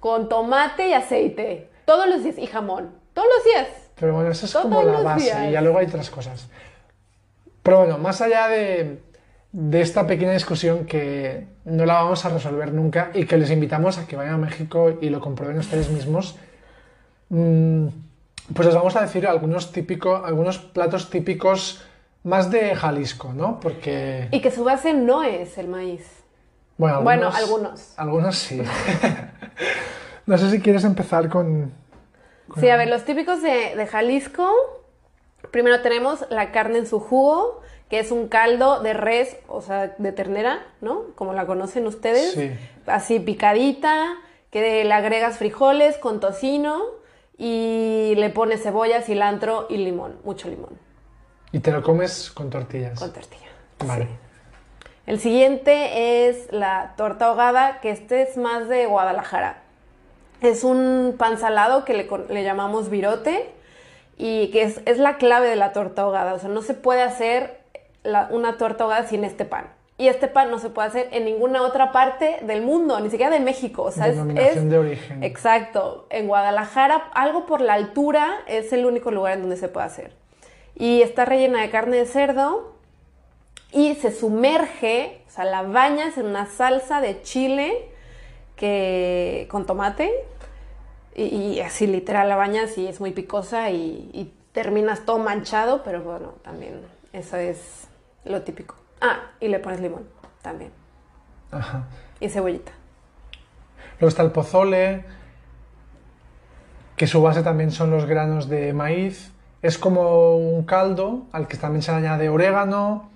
con tomate y aceite. Todos los días. Y jamón. Todos los días. Pero bueno, eso es Todos como la base días. y ya luego hay otras cosas. Pero bueno, más allá de, de esta pequeña discusión que no la vamos a resolver nunca y que les invitamos a que vayan a México y lo comprueben ustedes mismos, pues les vamos a decir algunos, típico, algunos platos típicos más de Jalisco, ¿no? Porque, Y que su base no es el maíz. bueno, Bueno, algunos, algunos. Algunos sí. [LAUGHS] no sé si quieres empezar con... Sí, a ver, los típicos de, de Jalisco. Primero tenemos la carne en su jugo, que es un caldo de res, o sea, de ternera, ¿no? Como la conocen ustedes. Sí. Así picadita, que le agregas frijoles con tocino y le pones cebolla, cilantro y limón, mucho limón, Y te lo comes con tortillas. con tortilla. Vale. Sí. El siguiente es la torta ahogada, que este es más de Guadalajara. Es un pan salado que le, le llamamos virote y que es, es la clave de la torta ahogada. O sea, no se puede hacer la- una torta ahogada sin este pan. Y este pan no se puede hacer en ninguna otra parte del mundo, ni siquiera de México. O sea, es, Denominación es- de origen. Exacto. En Guadalajara, algo por la altura es el único lugar en donde se puede hacer. Y está rellena de carne de cerdo y se sumerge, o sea, la bañas en una salsa de chile que, con tomate y, y así literal la bañas y es muy picosa y, y terminas todo manchado, pero bueno, también eso es lo típico. Ah, y le pones limón también Ajá. y cebollita. Luego está el pozole, que su base también son los granos de maíz. Es como un caldo al que también se añade orégano.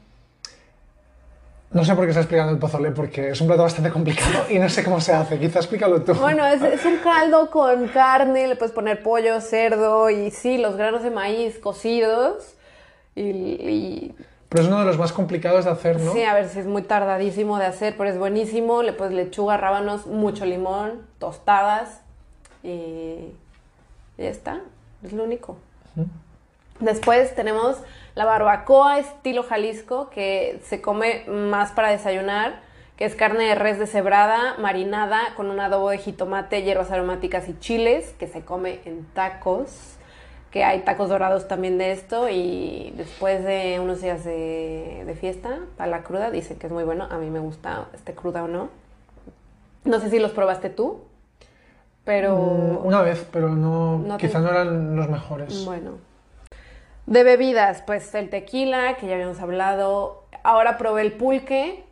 No sé por qué está explicando el pozole, porque es un plato bastante complicado y no sé cómo se hace. Quizá explícalo tú. Bueno, es, es un caldo con carne, le puedes poner pollo, cerdo y sí, los granos de maíz cocidos. Y, y- Pero es uno de los más complicados de hacer, ¿no? sí, a ver si es muy tardadísimo de hacer, pero es buenísimo. Le pones lechuga, rábanos, mucho limón, tostadas y ya está. Es lo único. Después tenemos la barbacoa estilo Jalisco, que se come más para desayunar, que es carne de res deshebrada, marinada con un adobo de jitomate, hierbas aromáticas y chiles, que se come en tacos, que hay tacos dorados también de esto, y después de unos días de, de fiesta, para la cruda, dicen que es muy bueno, a mí me gusta, esté cruda o no. No sé si los probaste tú, pero... Mm, Una vez, pero no, No te- quizá no eran los mejores. Bueno. De bebidas, pues el tequila, que ya habíamos hablado. Ahora probé el pulque,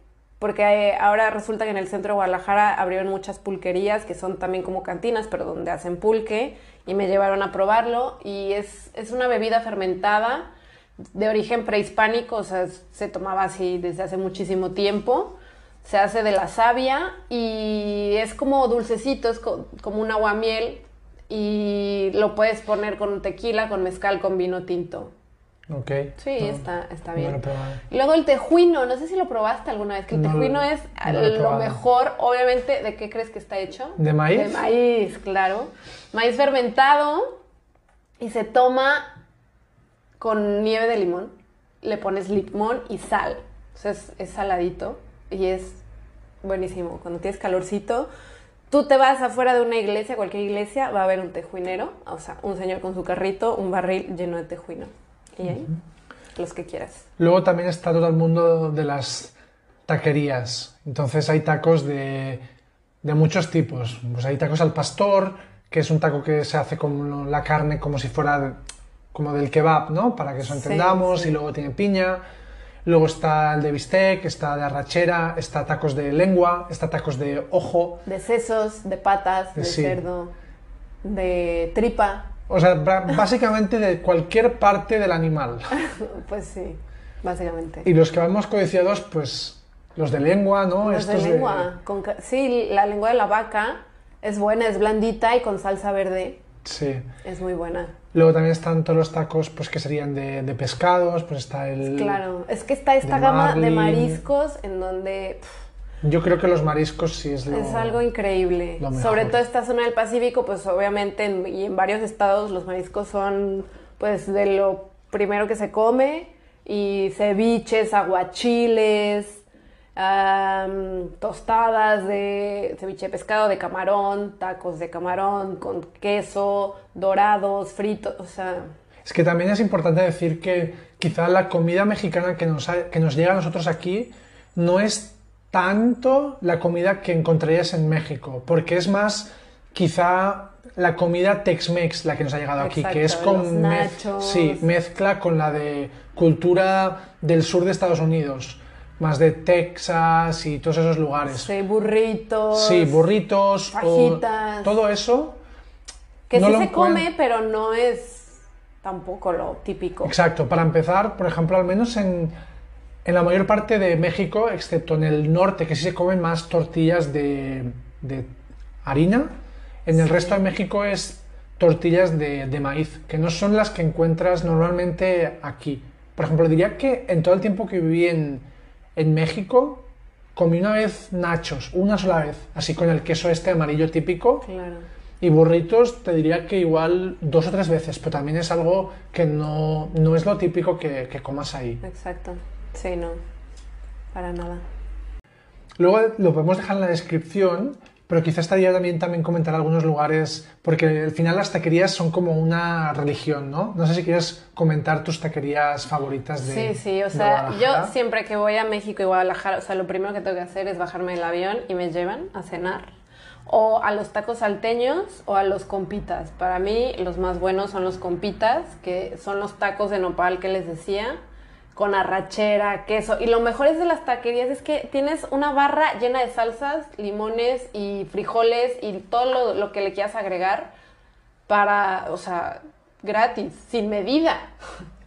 porque eh, ahora resulta que en el centro de Guadalajara abrieron muchas pulquerías, que son también como cantinas, pero donde hacen pulque, y me llevaron a probarlo. Y es, es una bebida fermentada de origen prehispánico, o sea, se tomaba así desde hace muchísimo tiempo. Se hace de la savia y es como dulcecito, es co- como un aguamiel y lo puedes poner con tequila, con mezcal, con vino tinto. Ok. Sí, No, está, está no bien. Y luego el tejuino, no sé si lo probaste alguna vez, que el No tejuino es no lo mejor, obviamente, ¿de qué crees que está hecho? ¿De maíz? De maíz, claro. Maíz fermentado y se toma con nieve de limón. Le pones limón y sal. O sea, es, es saladito y es buenísimo. Cuando tienes calorcito, tú te vas afuera de una iglesia, cualquier iglesia, va a haber un tejuinero, o sea, un señor con su carrito, un barril lleno de tejuino. Y ahí, los que quieras. Luego también está todo el mundo de las taquerías. Entonces hay tacos de, de muchos tipos. Pues hay tacos al pastor, que es un taco que se hace con la carne como si fuera como del kebab, ¿no? Para que eso Sí, entendamos. sí. Y luego tiene piña. Luego está el de bistec, está de arrachera, está tacos de lengua, está tacos de ojo. De sesos, de patas, de Sí. cerdo, de tripa. O sea, básicamente de cualquier parte del animal. [LAUGHS] Pues sí, básicamente. Y los que vamos codiciados, pues los de lengua, ¿no? Los de lengua. con sí, la lengua de la vaca Es buena, es blandita y con salsa verde. Sí. Es muy buena. Luego también están todos los tacos pues que serían de, de pescados, pues está el... Claro, es que está esta de gama de mariscos en donde pff, Yo creo que los mariscos sí es lo... es algo increíble. Sobre todo esta zona del Pacífico, pues obviamente en- y en varios estados los mariscos son pues de lo primero que se come y ceviches, aguachiles, am, tostadas de ceviche de pescado, de camarón, tacos de camarón con queso, dorados, fritos, o sea, Es que también es importante decir que quizá la comida mexicana que nos, ha- que nos llega a nosotros aquí no es tanto la comida que encontrarías en México, porque es más quizá la comida Tex-Mex la que nos ha llegado aquí, que es con mez- sí, mezcla con la de cultura del sur de Estados Unidos, más de Texas y todos esos lugares. sí, burritos. Sí, burritos, o todo eso. Que no sí se come, pero no es tampoco lo típico. Exacto, para empezar, por ejemplo, al menos en, en la mayor parte de México, excepto en el norte, que sí se comen más tortillas de, de harina, en el resto de México es tortillas de, de maíz, que no son las que encuentras normalmente aquí. Por ejemplo, diría que en todo el tiempo que viví en, en México, comí una vez nachos, una sola vez, así con el queso este amarillo típico. Claro. Y burritos te diría que igual dos o tres veces, pero también es algo que no, no es lo típico que, que comas ahí. Exacto. Sí, no. Para nada. Luego lo podemos dejar en la descripción, pero quizás estaría también, también comentar algunos lugares, porque al final las taquerías son como una religión, ¿no? No sé si quieres comentar tus taquerías favoritas de Sí, sí, o sea, yo siempre que voy a México y Guadalajara, o sea, lo primero que tengo que hacer es bajarme del avión y me llevan a cenar. O a los tacos salteños o a los compitas. Para mí los más buenos son los compitas, que son los tacos de nopal que les decía, con arrachera, queso. Y lo mejor es de las taquerías es que tienes una barra llena de salsas, limones y frijoles y todo lo, lo que le quieras agregar para, o sea, gratis, sin medida.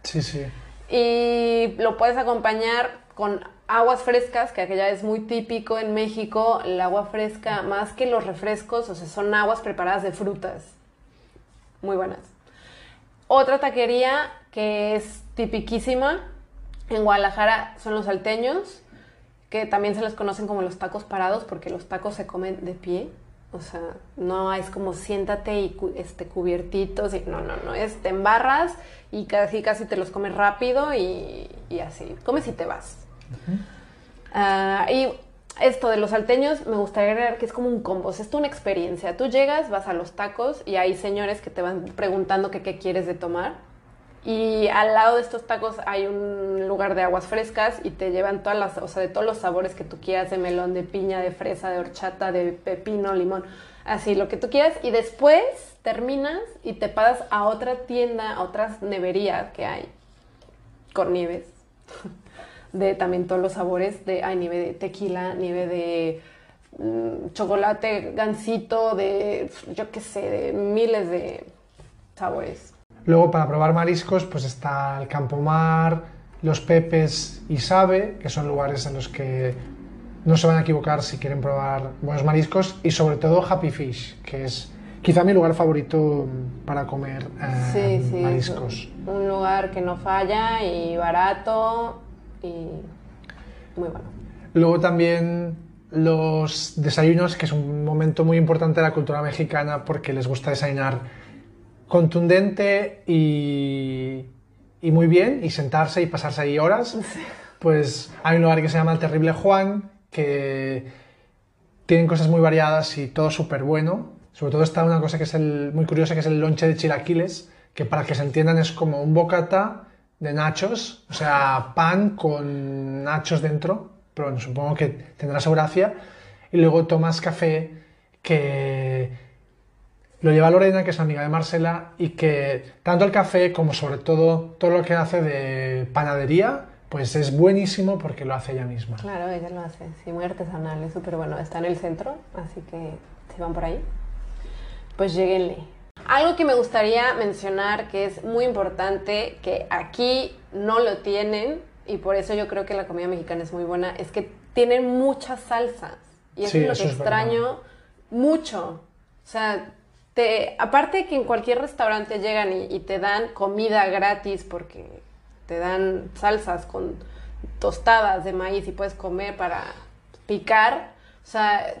Sí, sí. Y lo puedes acompañar con aguas frescas, que aquella es muy típico en México, el agua fresca, más que los refrescos, o sea, son aguas preparadas de frutas. Muy buenas. Otra taquería que es tipiquísima en Guadalajara son los salteños, que también se les conocen como los tacos parados porque los tacos se comen de pie. O sea, no es como siéntate y este, cubiertitos. Y, no, no, no. Es te embarras y casi, casi te los comes rápido y, y así. Comes y te vas. Ah, y esto de los salteños me gustaría agregar que es como un combo, es toda una experiencia. Tú llegas, vas a los tacos y hay señores que te van preguntando que qué quieres de tomar. Y al lado de estos tacos hay un lugar de aguas frescas y te llevan todas las, o sea, de todos los sabores que tú quieras, de melón, de piña, de fresa, de horchata, de pepino, limón, así lo que tú quieras. Y después terminas y te pasas a otra tienda, a otras neverías que hay con nieves [LAUGHS] de también todos los sabores de hay nieve de tequila, nieve de mm, chocolate, gansito, de yo qué sé, de miles de sabores. Luego, para probar mariscos, pues está el Campomar, los Pepes y Sabe, que son lugares en los que no se van a equivocar si quieren probar buenos mariscos, y sobre todo Happy Fish, que es quizá mi lugar favorito para comer eh, Sí, sí. mariscos. Un lugar que no falla y barato y muy bueno. Luego también los desayunos, que es un momento muy importante de la cultura mexicana porque les gusta desayunar contundente y, y muy bien y sentarse y pasarse ahí horas. Pues hay un lugar que se llama El Terrible Juan que tienen cosas muy variadas y todo súper bueno. Sobre todo está una cosa que es el- muy curiosa que es el lonche de chilaquiles, que para que se entiendan es como un bocata de nachos, o sea, pan con nachos dentro, pero bueno, supongo que tendrá su gracia. Y luego tomas café que lo lleva Lorena, que es amiga de Marcela, y que tanto el café como sobre todo todo lo que hace de panadería, pues es buenísimo porque lo hace ella misma. Claro, ella lo hace, sí, muy artesanal, es súper bueno. Está en el centro, así que si van por ahí, pues lleguenle. Algo que me gustaría mencionar que es muy importante, que aquí no lo tienen, y por eso yo creo que la comida mexicana es muy buena, es que tienen muchas salsas. Y eso Sí, es lo eso que es extraño mucho. O sea, te, aparte que en cualquier restaurante llegan y, y te dan comida gratis porque te dan salsas con tostadas de maíz y puedes comer para picar. O sea,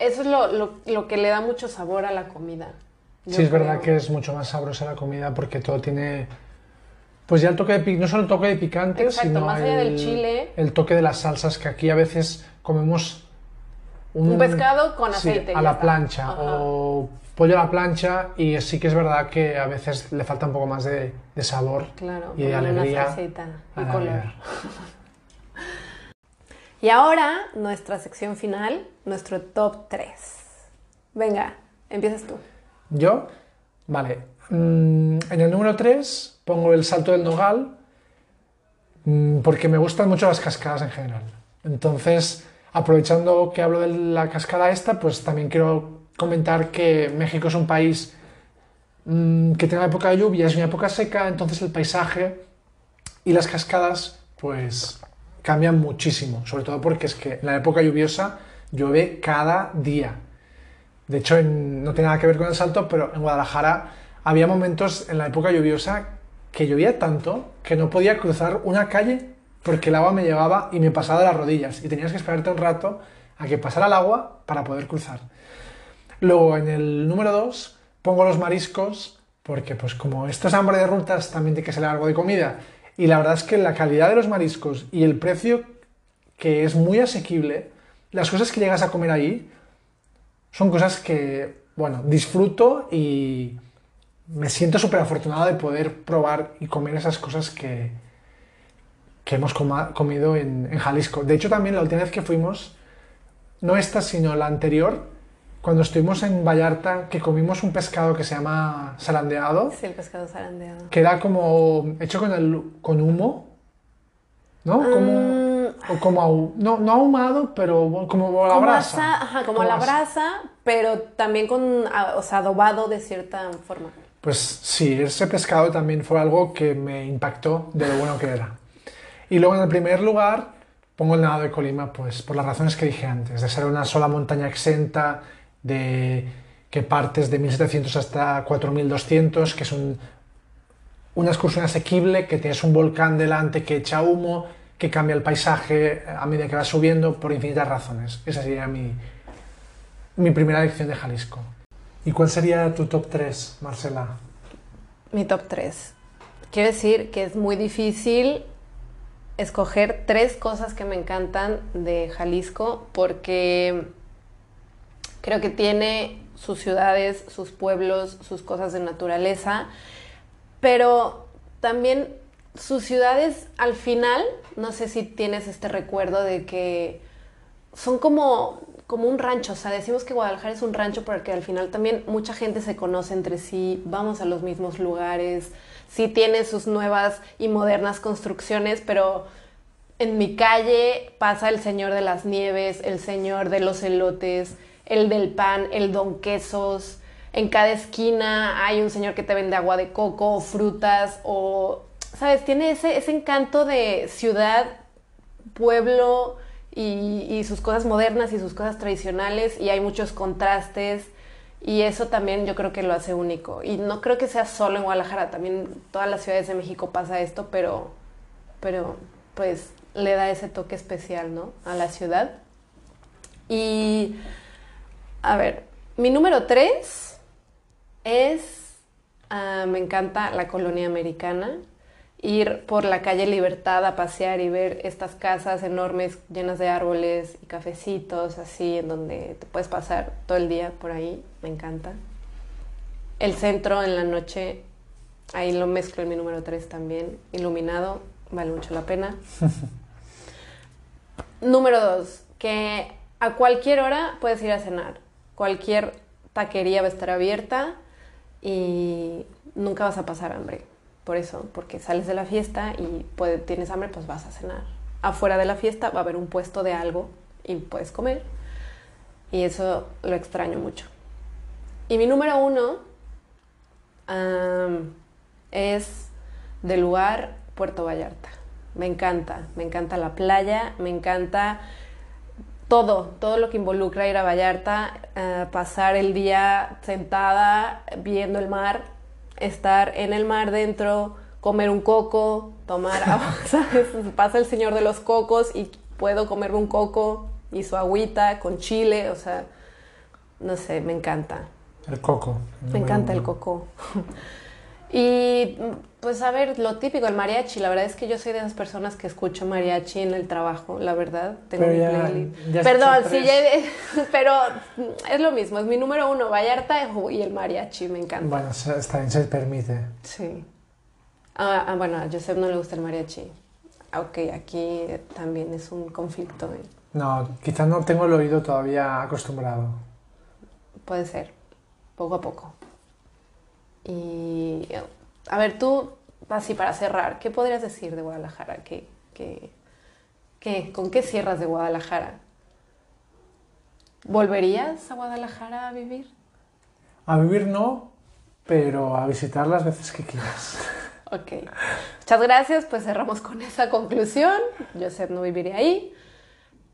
eso es lo, lo- lo que le da mucho sabor a la comida. Sí, es verdad que es mucho más sabrosa la comida porque todo tiene. Pues ya el toque de no solo el toque de picante, Exacto, sino más allá el, del chile. el toque de las salsas que aquí a veces comemos Un pescado con sí, aceite, a la está. plancha Ajá. o pollo a la plancha y sí que es verdad que a veces le falta un poco más de, de sabor Claro, y de una alegría salsita y color. [LAUGHS] Y ahora, nuestra sección final, nuestro top 3. Venga, empiezas tú. Yo, vale. mm, en el número 3 pongo el salto del nogal mm, porque me gustan mucho las cascadas en general. Entonces, aprovechando que hablo de la cascada esta, pues también quiero comentar que México es un país mm, que tiene una época de lluvias y una época seca, entonces el paisaje y las cascadas pues cambian muchísimo, sobre todo porque es que en la época lluviosa llueve cada día. De hecho, no tiene nada que ver con el salto, pero en Guadalajara había momentos en la época lluviosa que llovía tanto que no podía cruzar una calle porque el agua me llevaba y me pasaba de las rodillas y tenías que esperarte un rato a que pasara el agua para poder cruzar. Luego en el número 2 pongo los mariscos porque pues como esto es hambre de rutas también tiene que ser algo de comida y la verdad es que la calidad de los mariscos y el precio que es muy asequible, las cosas que llegas a comer ahí son cosas que, bueno, disfruto y me siento súper afortunado de poder probar y comer esas cosas que, que hemos comido en, en Jalisco. De hecho, también la última vez que fuimos, no esta, sino la anterior, cuando estuvimos en Vallarta, que comimos un pescado que se llama salandeado, Sí, el pescado zarandeado. que era como hecho con, el, con humo, ¿no? Como, Mm, o como ahu- no, no ahumado, pero como a la como brasa. asa- ajá, como, a la asa. brasa, pero también con, o sea, adobado de cierta forma. Pues sí, ese pescado también fue algo que me impactó de lo bueno que era. Y luego en el primer lugar pongo el Nevado de Colima, pues por las razones que dije antes, de ser una sola montaña exenta, de que partes de 1700 hasta 4200, que es un- una excursión asequible, que tienes un volcán delante que echa humo, que cambia el paisaje a medida que vas subiendo, por infinitas razones. Esa sería mi, mi primera lección de Jalisco. ¿Y cuál sería tu top 3, Marcela? Mi top 3. Quiero decir que es muy difícil escoger tres cosas que me encantan de Jalisco porque creo que tiene sus ciudades, sus pueblos, sus cosas de naturaleza, pero también sus ciudades al final, no sé si tienes este recuerdo de que son como, como un rancho, o sea, decimos que Guadalajara es un rancho porque al final también mucha gente se conoce entre sí, vamos a los mismos lugares, sí tiene sus nuevas y modernas construcciones, pero en mi calle pasa el señor de las nieves, el señor de los elotes, el del pan, el don quesos. En cada esquina hay un señor que te vende agua de coco frutas o, ¿sabes? Tiene ese, ese encanto de ciudad, pueblo y, y sus cosas modernas y sus cosas tradicionales y hay muchos contrastes y eso también yo creo que lo hace único. Y no creo que sea solo en Guadalajara, también todas las ciudades de México pasa esto, pero, pero pues le da ese toque especial, ¿no? A la ciudad. Y, a ver, mi número tres es, ah, me encanta la colonia americana. Ir por la calle Libertad a pasear y ver estas casas enormes llenas de árboles y cafecitos así en donde te puedes pasar todo el día por ahí, me encanta. El centro en la noche, ahí lo mezclo en mi número 3 también, iluminado, vale mucho la pena. [LAUGHS] Número 2, que a cualquier hora puedes ir a cenar. Cualquier taquería va a estar abierta y nunca vas a pasar hambre. Por eso, porque sales de la fiesta y tienes hambre, pues vas a cenar. Afuera de la fiesta va a haber un puesto de algo y puedes comer. Y eso lo extraño mucho. Y mi número uno es del lugar Puerto Vallarta. Me encanta, me encanta la playa, me encanta todo, todo lo que involucra ir a Vallarta, eh, pasar el día sentada viendo el mar, estar en el mar dentro, comer un coco, tomar agua, [LAUGHS] ¿sabes? Pasa el señor de los cocos y puedo comerme un coco y su agüita con chile, o sea, no sé, me encanta. El coco. Me encanta el coco. [LAUGHS] Y pues a ver, lo típico, el mariachi. La verdad es que yo soy de esas personas que escucho mariachi en el trabajo, la verdad. Tengo Pero mi ya- playlist. Perdón, sí, ya [LAUGHS] pero es lo mismo. Es mi número uno, Vallarta y el mariachi. Me encanta. Bueno, está bien, se permite. Sí. Ah, ah, bueno, a Joseph no le gusta el mariachi. Ok, aquí también es un conflicto. ¿eh? No, quizás no tengo el oído todavía acostumbrado. Puede ser, poco a poco. Y a ver, tú, así para cerrar, ¿qué podrías decir de Guadalajara? ¿Qué, qué, qué- con qué cierras de Guadalajara? ¿Volverías a Guadalajara a vivir? A vivir no, pero a visitar las veces que quieras. [LAUGHS] Ok. Muchas gracias, pues cerramos con esa conclusión. Joseph no viviría ahí,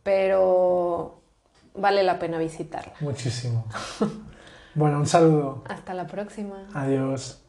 pero vale la pena visitarla. Muchísimo. [LAUGHS] Bueno, un saludo. Hasta la próxima. Adiós.